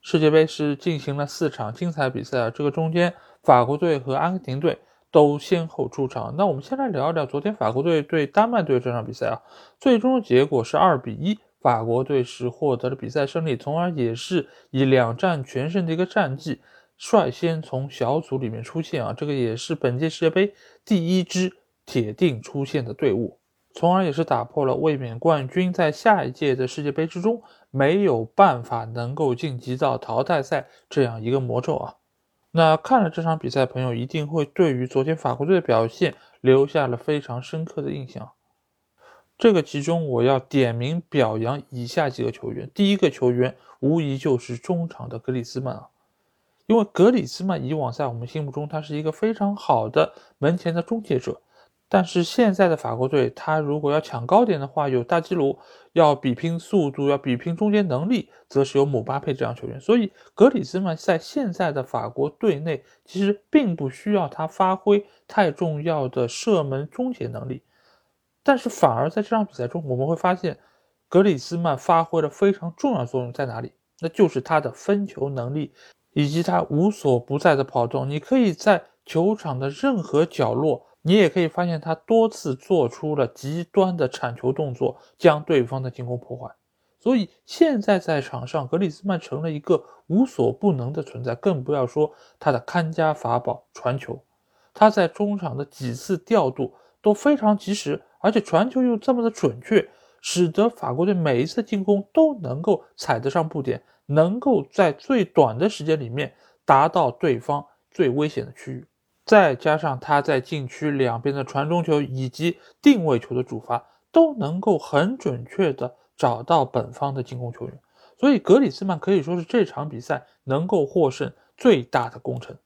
世界杯是进行了四场精彩比赛啊，这个中间法国队和阿根廷队都先后出场。那我们先来聊一聊昨天法国队对丹麦队这场比赛啊，最终的结果是二比一，法国队是获得了比赛胜利，从而也是以两战全胜的一个战绩，率先从小组里面出现啊，这个也是本届世界杯第一支铁定出现的队伍。从而也是打破了卫冕冠军在下一届的世界杯之中没有办法能够晋级到淘汰赛这样一个魔咒啊！那看了这场比赛，朋友一定会对于昨天法国队的表现留下了非常深刻的印象。这个其中我要点名表扬以下几个球员，第一个球员无疑就是中场的格里兹曼啊，因为格里兹曼以往在我们心目中他是一个非常好的门前的终结者。但是现在的法国队，他如果要抢高点的话，有大基鲁；要比拼速度，要比拼终结能力，则是有姆巴佩这样球员。所以格里兹曼在现在的法国队内，其实并不需要他发挥太重要的射门终结能力。但是反而在这场比赛中，我们会发现格里兹曼发挥了非常重要的作用在哪里？那就是他的分球能力，以及他无所不在的跑动。你可以在球场的任何角落。你也可以发现，他多次做出了极端的铲球动作，将对方的进攻破坏。所以现在在场上，格里兹曼成了一个无所不能的存在，更不要说他的看家法宝传球。他在中场的几次调度都非常及时，而且传球又这么的准确，使得法国队每一次进攻都能够踩得上布点，能够在最短的时间里面达到对方最危险的区域。再加上他在禁区两边的传中球以及定位球的主罚，都能够很准确的找到本方的进攻球员，所以格里兹曼可以说是这场比赛能够获胜最大的功臣。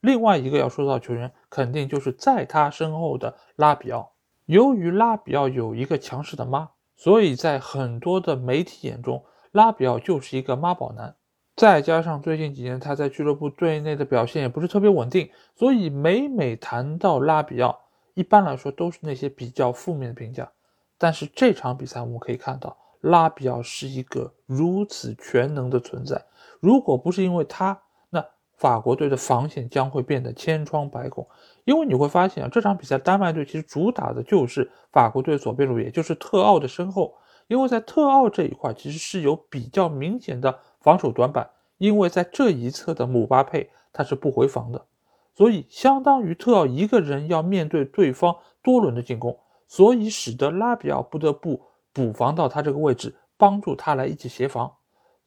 另外一个要说到球员，肯定就是在他身后的拉比奥。由于拉比奥有一个强势的妈，所以在很多的媒体眼中，拉比奥就是一个妈宝男。再加上最近几年他在俱乐部队内的表现也不是特别稳定，所以每每谈到拉比奥，一般来说都是那些比较负面的评价。但是这场比赛我们可以看到，拉比奥是一个如此全能的存在。如果不是因为他，那法国队的防线将会变得千疮百孔。因为你会发现啊，这场比赛丹麦队其实主打的就是法国队左边路，也就是特奥的身后。因为在特奥这一块，其实是有比较明显的。防守短板，因为在这一侧的姆巴佩他是不回防的，所以相当于特奥一个人要面对对方多轮的进攻，所以使得拉比奥不得不补防到他这个位置，帮助他来一起协防。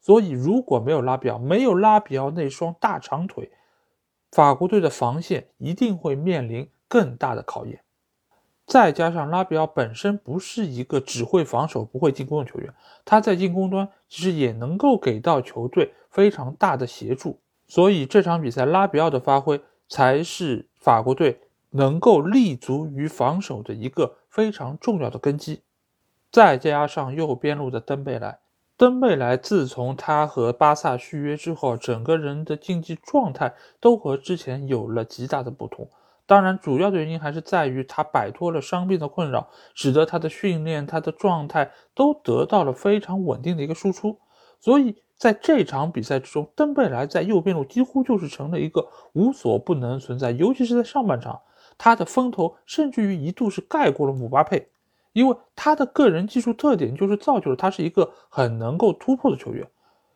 所以如果没有拉比奥，没有拉比奥那双大长腿，法国队的防线一定会面临更大的考验。再加上拉比奥本身不是一个只会防守不会进攻的球员，他在进攻端其实也能够给到球队非常大的协助，所以这场比赛拉比奥的发挥才是法国队能够立足于防守的一个非常重要的根基。再加上右边路的登贝莱，登贝莱自从他和巴萨续约之后，整个人的竞技状态都和之前有了极大的不同。当然，主要的原因还是在于他摆脱了伤病的困扰，使得他的训练、他的状态都得到了非常稳定的一个输出。所以在这场比赛之中，登贝莱在右边路几乎就是成了一个无所不能存在。尤其是在上半场，他的风头甚至于一度是盖过了姆巴佩，因为他的个人技术特点就是造就了他是一个很能够突破的球员。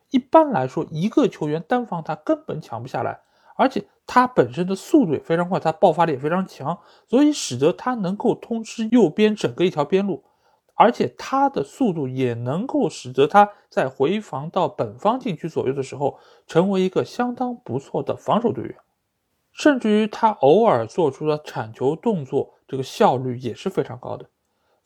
一般来说，一个球员单防他根本抢不下来。而且他本身的速度也非常快，他爆发力也非常强，所以使得他能够通吃右边整个一条边路，而且他的速度也能够使得他在回防到本方禁区左右的时候，成为一个相当不错的防守队员，甚至于他偶尔做出的铲球动作，这个效率也是非常高的。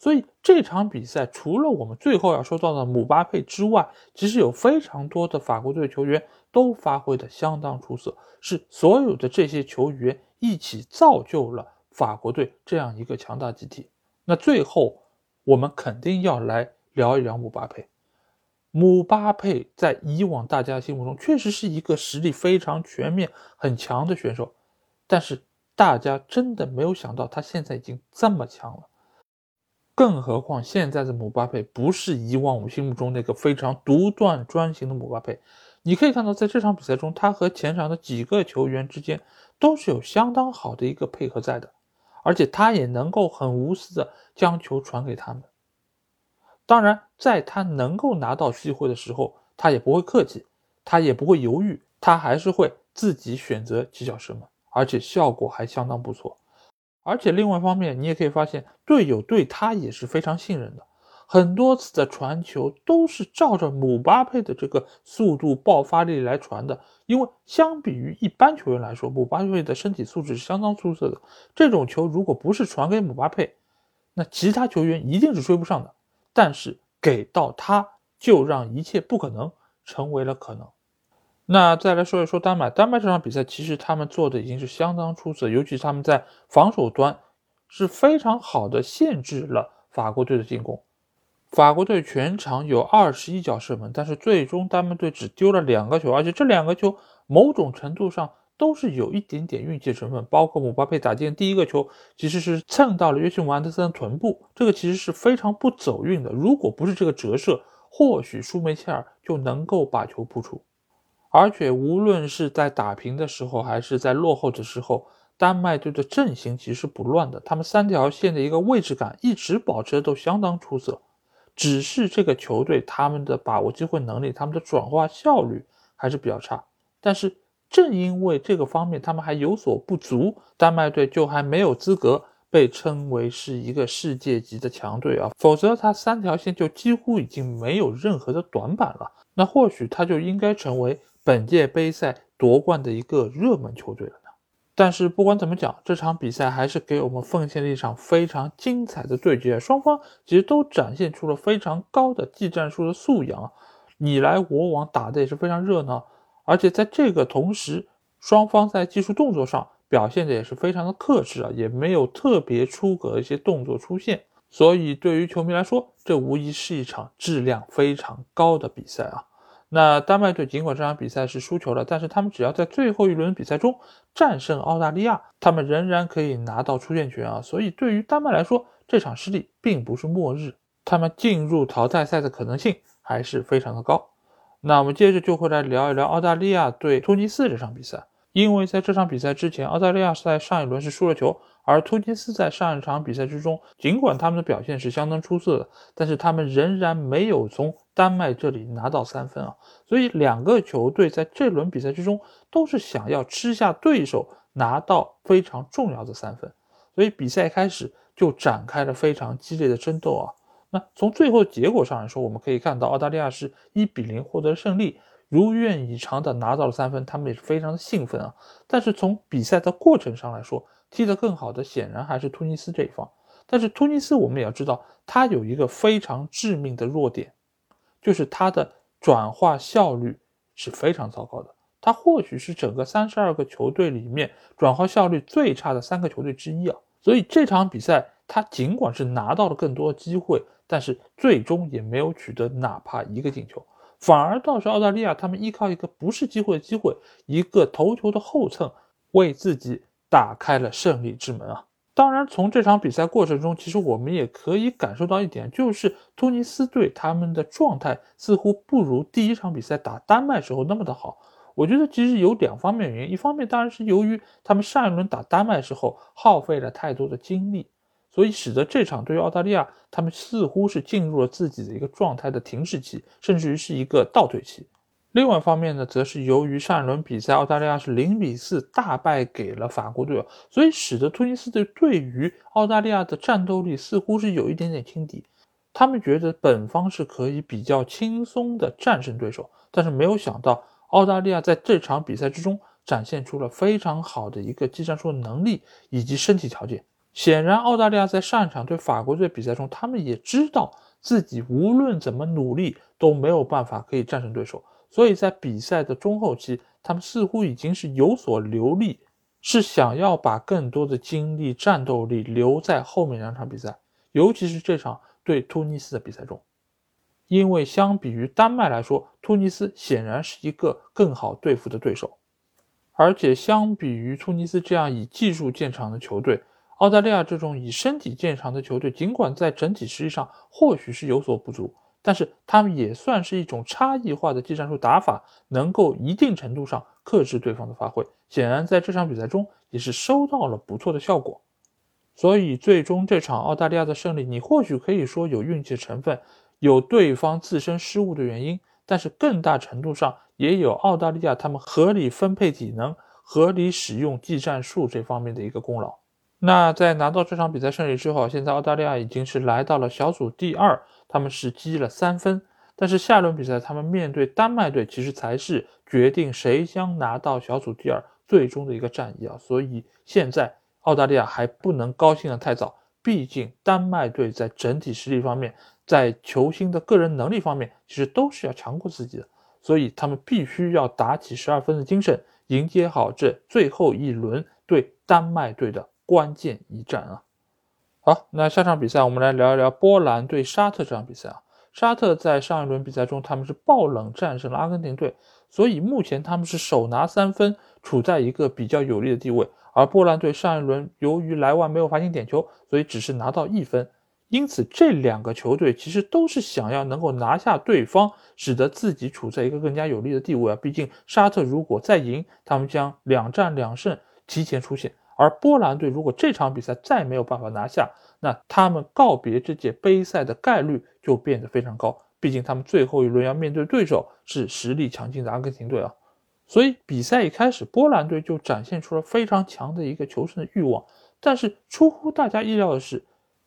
所以这场比赛除了我们最后要说到的姆巴佩之外，其实有非常多的法国队球员都发挥的相当出色，是所有的这些球员一起造就了法国队这样一个强大集体。那最后我们肯定要来聊一聊姆巴佩。姆巴佩在以往大家心目中确实是一个实力非常全面、很强的选手，但是大家真的没有想到他现在已经这么强了。更何况现在的姆巴佩不是以往我心目中那个非常独断专行的姆巴佩。你可以看到，在这场比赛中，他和前场的几个球员之间都是有相当好的一个配合在的，而且他也能够很无私的将球传给他们。当然，在他能够拿到机会的时候，他也不会客气，他也不会犹豫，他还是会自己选择起脚射门，而且效果还相当不错。而且另外一方面，你也可以发现队友对他也是非常信任的，很多次的传球都是照着姆巴佩的这个速度爆发力来传的。因为相比于一般球员来说，姆巴佩的身体素质是相当出色的。这种球如果不是传给姆巴佩，那其他球员一定是追不上的。但是给到他，就让一切不可能成为了可能。那再来说一说丹麦，丹麦这场比赛其实他们做的已经是相当出色，尤其他们在防守端是非常好的限制了法国队的进攻。法国队全场有二十一脚射门，但是最终丹麦队只丢了两个球，而且这两个球某种程度上。都是有一点点运气成分，包括姆巴佩打进第一个球，其实是蹭到了约翰姆安德森的臀部，这个其实是非常不走运的。如果不是这个折射，或许舒梅切尔就能够把球扑出。而且无论是在打平的时候，还是在落后的时候，丹麦队的阵型其实不乱的，他们三条线的一个位置感一直保持的都相当出色。只是这个球队他们的把握机会能力，他们的转化效率还是比较差，但是。正因为这个方面他们还有所不足，丹麦队就还没有资格被称为是一个世界级的强队啊，否则他三条线就几乎已经没有任何的短板了。那或许他就应该成为本届杯赛夺冠的一个热门球队了呢。但是不管怎么讲，这场比赛还是给我们奉献了一场非常精彩的对决，双方其实都展现出了非常高的技战术的素养，你来我往打的也是非常热闹。而且在这个同时，双方在技术动作上表现的也是非常的克制啊，也没有特别出格的一些动作出现。所以对于球迷来说，这无疑是一场质量非常高的比赛啊。那丹麦队尽管这场比赛是输球了，但是他们只要在最后一轮比赛中战胜澳大利亚，他们仍然可以拿到出线权啊。所以对于丹麦来说，这场失利并不是末日，他们进入淘汰赛的可能性还是非常的高。那我们接着就会来聊一聊澳大利亚对突尼斯这场比赛，因为在这场比赛之前，澳大利亚是在上一轮是输了球，而突尼斯在上一场比赛之中，尽管他们的表现是相当出色的，但是他们仍然没有从丹麦这里拿到三分啊，所以两个球队在这轮比赛之中都是想要吃下对手，拿到非常重要的三分，所以比赛开始就展开了非常激烈的争斗啊。那从最后结果上来说，我们可以看到澳大利亚是一比零获得胜利，如愿以偿的拿到了三分，他们也是非常的兴奋啊。但是从比赛的过程上来说，踢得更好的显然还是突尼斯这一方。但是突尼斯我们也要知道，他有一个非常致命的弱点，就是他的转化效率是非常糟糕的。他或许是整个三十二个球队里面转化效率最差的三个球队之一啊。所以这场比赛他尽管是拿到了更多机会。但是最终也没有取得哪怕一个进球，反而倒是澳大利亚他们依靠一个不是机会的机会，一个头球的后蹭，为自己打开了胜利之门啊！当然，从这场比赛过程中，其实我们也可以感受到一点，就是突尼斯队他们的状态似乎不如第一场比赛打丹麦时候那么的好。我觉得其实有两方面原因，一方面当然是由于他们上一轮打丹麦时候耗费了太多的精力。所以使得这场对于澳大利亚，他们似乎是进入了自己的一个状态的停滞期，甚至于是一个倒退期。另外一方面呢，则是由于上一轮比赛澳大利亚是零比四大败给了法国队，所以使得突尼斯队对于澳大利亚的战斗力似乎是有一点点轻敌。他们觉得本方是可以比较轻松的战胜对手，但是没有想到澳大利亚在这场比赛之中展现出了非常好的一个技战术能力以及身体条件。显然，澳大利亚在上一场对法国队比赛中，他们也知道自己无论怎么努力都没有办法可以战胜对手，所以在比赛的中后期，他们似乎已经是有所留力，是想要把更多的精力、战斗力留在后面两场比赛，尤其是这场对突尼斯的比赛中，因为相比于丹麦来说，突尼斯显然是一个更好对付的对手，而且相比于突尼斯这样以技术见长的球队。澳大利亚这种以身体见长的球队，尽管在整体实力上或许是有所不足，但是他们也算是一种差异化的技战术打法，能够一定程度上克制对方的发挥。显然，在这场比赛中也是收到了不错的效果。所以，最终这场澳大利亚的胜利，你或许可以说有运气成分，有对方自身失误的原因，但是更大程度上也有澳大利亚他们合理分配体能、合理使用技战术这方面的一个功劳。那在拿到这场比赛胜利之后，现在澳大利亚已经是来到了小组第二，他们是积了三分。但是下轮比赛他们面对丹麦队，其实才是决定谁将拿到小组第二最终的一个战役啊。所以现在澳大利亚还不能高兴的太早，毕竟丹麦队在整体实力方面，在球星的个人能力方面，其实都是要强过自己的。所以他们必须要打起十二分的精神，迎接好这最后一轮对丹麦队的。关键一战啊！好，那下场比赛我们来聊一聊波兰对沙特这场比赛啊。沙特在上一轮比赛中他们是爆冷战胜了阿根廷队，所以目前他们是手拿三分，处在一个比较有利的地位。而波兰队上一轮由于莱万没有罚进点球，所以只是拿到一分。因此这两个球队其实都是想要能够拿下对方，使得自己处在一个更加有利的地位啊。毕竟沙特如果再赢，他们将两战两胜，提前出线。而波兰队如果这场比赛再没有办法拿下，那他们告别这届杯赛的概率就变得非常高。毕竟他们最后一轮要面对对手是实力强劲的阿根廷队啊。所以比赛一开始，波兰队就展现出了非常强的一个求胜的欲望。但是出乎大家意料的是，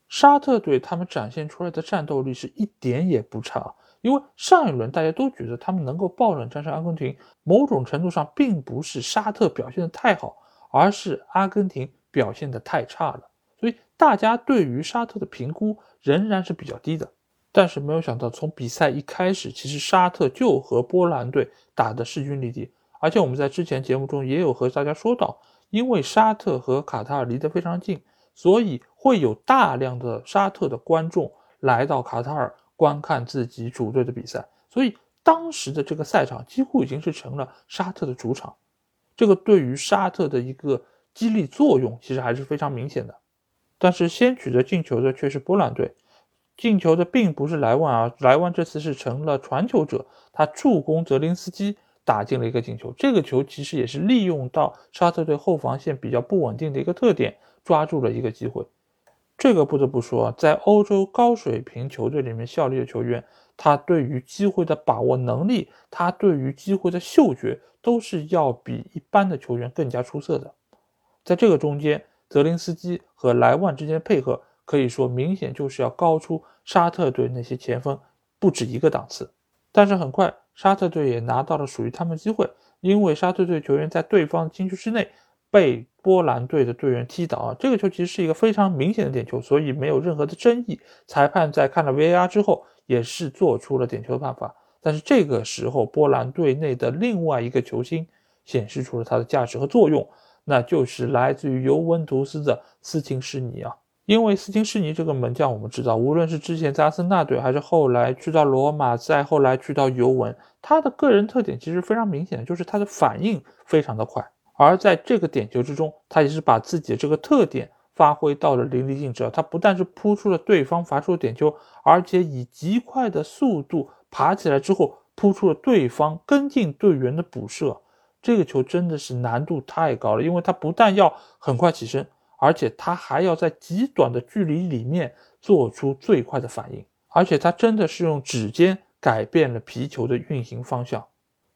沙特队他们展现出来的战斗力是一点也不差。因为上一轮大家都觉得他们能够爆冷战胜阿根廷，某种程度上并不是沙特表现的太好。而是阿根廷表现的太差了，所以大家对于沙特的评估仍然是比较低的。但是没有想到，从比赛一开始，其实沙特就和波兰队打的势均力敌。而且我们在之前节目中也有和大家说到，因为沙特和卡塔尔离得非常近，所以会有大量的沙特的观众来到卡塔尔观看自己主队的比赛，所以当时的这个赛场几乎已经是成了沙特的主场。这个对于沙特的一个激励作用其实还是非常明显的，但是先取得进球的却是波兰队，进球的并不是莱万啊，莱万这次是成了传球者，他助攻泽林斯基打进了一个进球，这个球其实也是利用到沙特队后防线比较不稳定的一个特点，抓住了一个机会。这个不得不说，在欧洲高水平球队里面效力的球员，他对于机会的把握能力，他对于机会的嗅觉。都是要比一般的球员更加出色的，在这个中间，泽林斯基和莱万之间的配合可以说明显就是要高出沙特队那些前锋不止一个档次。但是很快，沙特队也拿到了属于他们机会，因为沙特队球员在对方禁区之内被波兰队的队员踢倒啊，这个球其实是一个非常明显的点球，所以没有任何的争议。裁判在看了 VAR 之后，也是做出了点球的判罚。但是这个时候，波兰队内的另外一个球星显示出了他的价值和作用，那就是来自于尤文图斯的斯琴施尼啊。因为斯琴施尼这个门将，我们知道，无论是之前在阿森纳队，还是后来去到罗马，再后来去到尤文，他的个人特点其实非常明显的，就是他的反应非常的快。而在这个点球之中，他也是把自己的这个特点发挥到了淋漓尽致。他不但是扑出了对方罚出的点球，而且以极快的速度。爬起来之后，扑出了对方跟进队员的补射，这个球真的是难度太高了，因为他不但要很快起身，而且他还要在极短的距离里面做出最快的反应，而且他真的是用指尖改变了皮球的运行方向，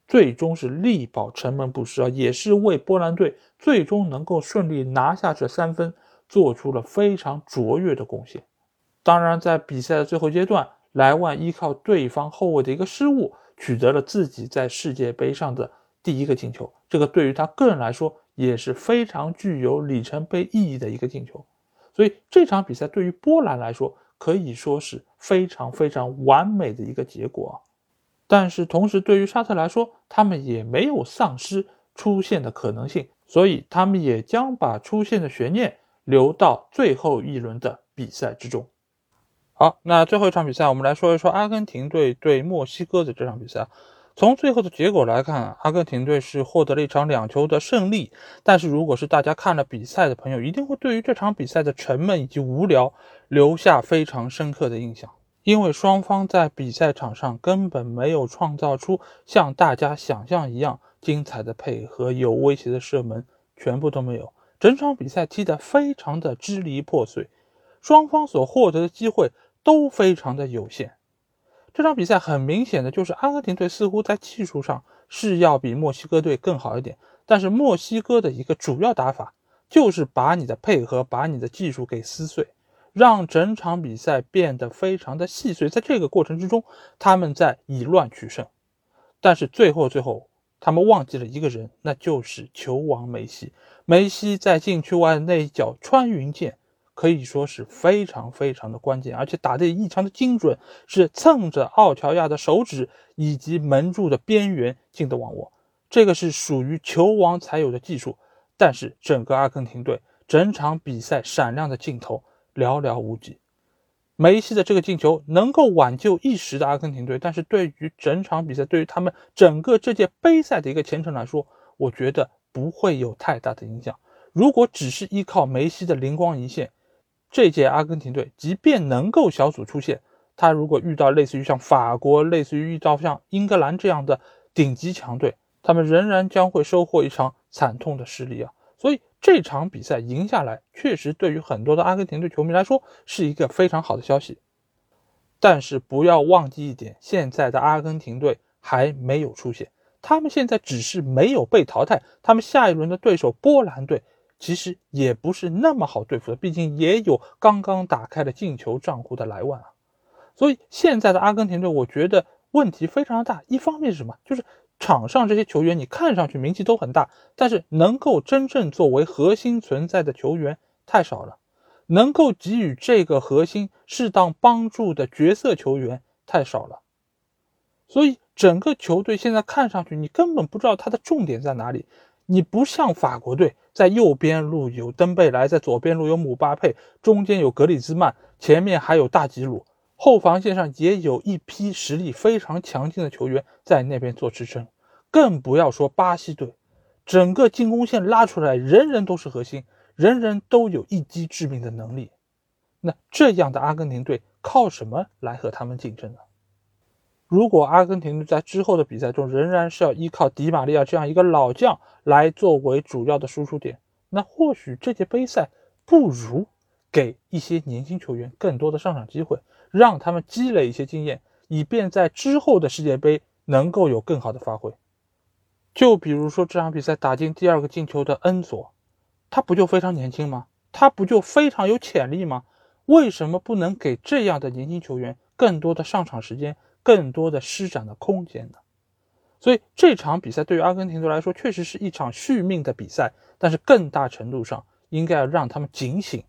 最终是力保城门不失啊，也是为波兰队最终能够顺利拿下这三分做出了非常卓越的贡献。当然，在比赛的最后阶段。莱万依靠对方后卫的一个失误，取得了自己在世界杯上的第一个进球。这个对于他个人来说也是非常具有里程碑意义的一个进球。所以这场比赛对于波兰来说可以说是非常非常完美的一个结果。但是同时，对于沙特来说，他们也没有丧失出线的可能性，所以他们也将把出线的悬念留到最后一轮的比赛之中。好，那最后一场比赛，我们来说一说阿根廷队对墨西哥的这场比赛。从最后的结果来看，阿根廷队是获得了一场两球的胜利。但是，如果是大家看了比赛的朋友，一定会对于这场比赛的沉闷以及无聊留下非常深刻的印象。因为双方在比赛场上根本没有创造出像大家想象一样精彩的配合、有威胁的射门，全部都没有。整场比赛踢得非常的支离破碎，双方所获得的机会都非常的有限。这场比赛很明显的就是阿根廷队似乎在技术上是要比墨西哥队更好一点，但是墨西哥的一个主要打法就是把你的配合、把你的技术给撕碎，让整场比赛变得非常的细碎。在这个过程之中，他们在以乱取胜，但是最后最后他们忘记了一个人，那就是球王梅西。梅西在禁区外那一脚穿云箭。可以说是非常非常的关键，而且打得异常的精准，是蹭着奥乔亚的手指以及门柱的边缘进的网窝，这个是属于球王才有的技术。但是整个阿根廷队整场比赛闪亮的镜头寥寥无几，梅西的这个进球能够挽救一时的阿根廷队，但是对于整场比赛，对于他们整个这届杯赛的一个前程来说，我觉得不会有太大的影响。如果只是依靠梅西的灵光一现，这届阿根廷队即便能够小组出线，他如果遇到类似于像法国、类似于遇到像英格兰这样的顶级强队，他们仍然将会收获一场惨痛的失利啊！所以这场比赛赢下来，确实对于很多的阿根廷队球迷来说是一个非常好的消息。但是不要忘记一点，现在的阿根廷队还没有出线，他们现在只是没有被淘汰，他们下一轮的对手波兰队。其实也不是那么好对付的，毕竟也有刚刚打开了进球账户的莱万啊。所以现在的阿根廷队，我觉得问题非常大。一方面是什么？就是场上这些球员，你看上去名气都很大，但是能够真正作为核心存在的球员太少了，能够给予这个核心适当帮助的角色球员太少了。所以整个球队现在看上去，你根本不知道他的重点在哪里。你不像法国队，在右边路有登贝莱，在左边路有姆巴佩，中间有格里兹曼，前面还有大吉鲁，后防线上也有一批实力非常强劲的球员在那边做支撑。更不要说巴西队，整个进攻线拉出来，人人都是核心，人人都有一击致命的能力。那这样的阿根廷队靠什么来和他们竞争呢？如果阿根廷在之后的比赛中仍然是要依靠迪玛利亚这样一个老将来作为主要的输出点，那或许这届杯赛不如给一些年轻球员更多的上场机会，让他们积累一些经验，以便在之后的世界杯能够有更好的发挥。就比如说这场比赛打进第二个进球的恩佐，他不就非常年轻吗？他不就非常有潜力吗？为什么不能给这样的年轻球员更多的上场时间？更多的施展的空间的，所以这场比赛对于阿根廷队来说，确实是一场续命的比赛。但是更大程度上，应该要让他们警醒，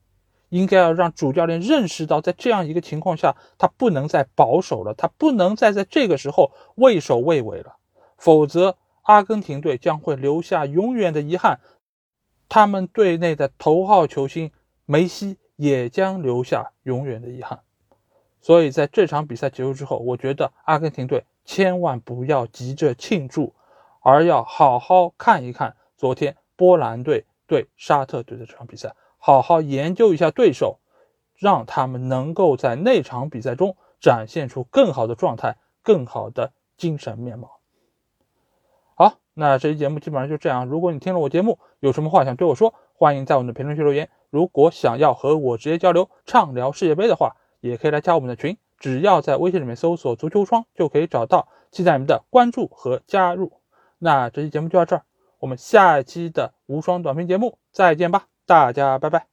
应该要让主教练认识到，在这样一个情况下，他不能再保守了，他不能再在这个时候畏首畏尾了，否则阿根廷队将会留下永远的遗憾，他们队内的头号球星梅西也将留下永远的遗憾。所以在这场比赛结束之后，我觉得阿根廷队千万不要急着庆祝，而要好好看一看昨天波兰队对沙特队的这场比赛，好好研究一下对手，让他们能够在那场比赛中展现出更好的状态、更好的精神面貌。好，那这期节目基本上就这样。如果你听了我节目，有什么话想对我说，欢迎在我们的评论区留言。如果想要和我直接交流、畅聊世界杯的话，也可以来加我们的群，只要在微信里面搜索“足球窗”就可以找到，期待你们的关注和加入。那这期节目就到这儿，我们下一期的无双短评节目再见吧，大家拜拜。